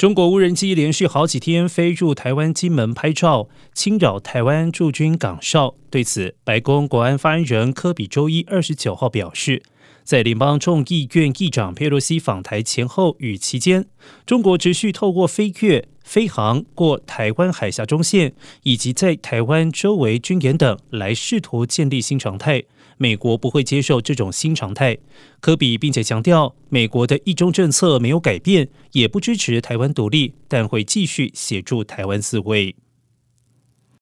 中国无人机连续好几天飞入台湾金门拍照，侵扰台湾驻军岗哨。对此，白宫国安发言人科比周一二十九号表示，在联邦众议院议长佩洛西访台前后与期间，中国持续透过飞越、飞航过台湾海峡中线，以及在台湾周围军演等，来试图建立新常态。美国不会接受这种新常态，科比并且强调，美国的一中政策没有改变，也不支持台湾独立，但会继续协助台湾自卫。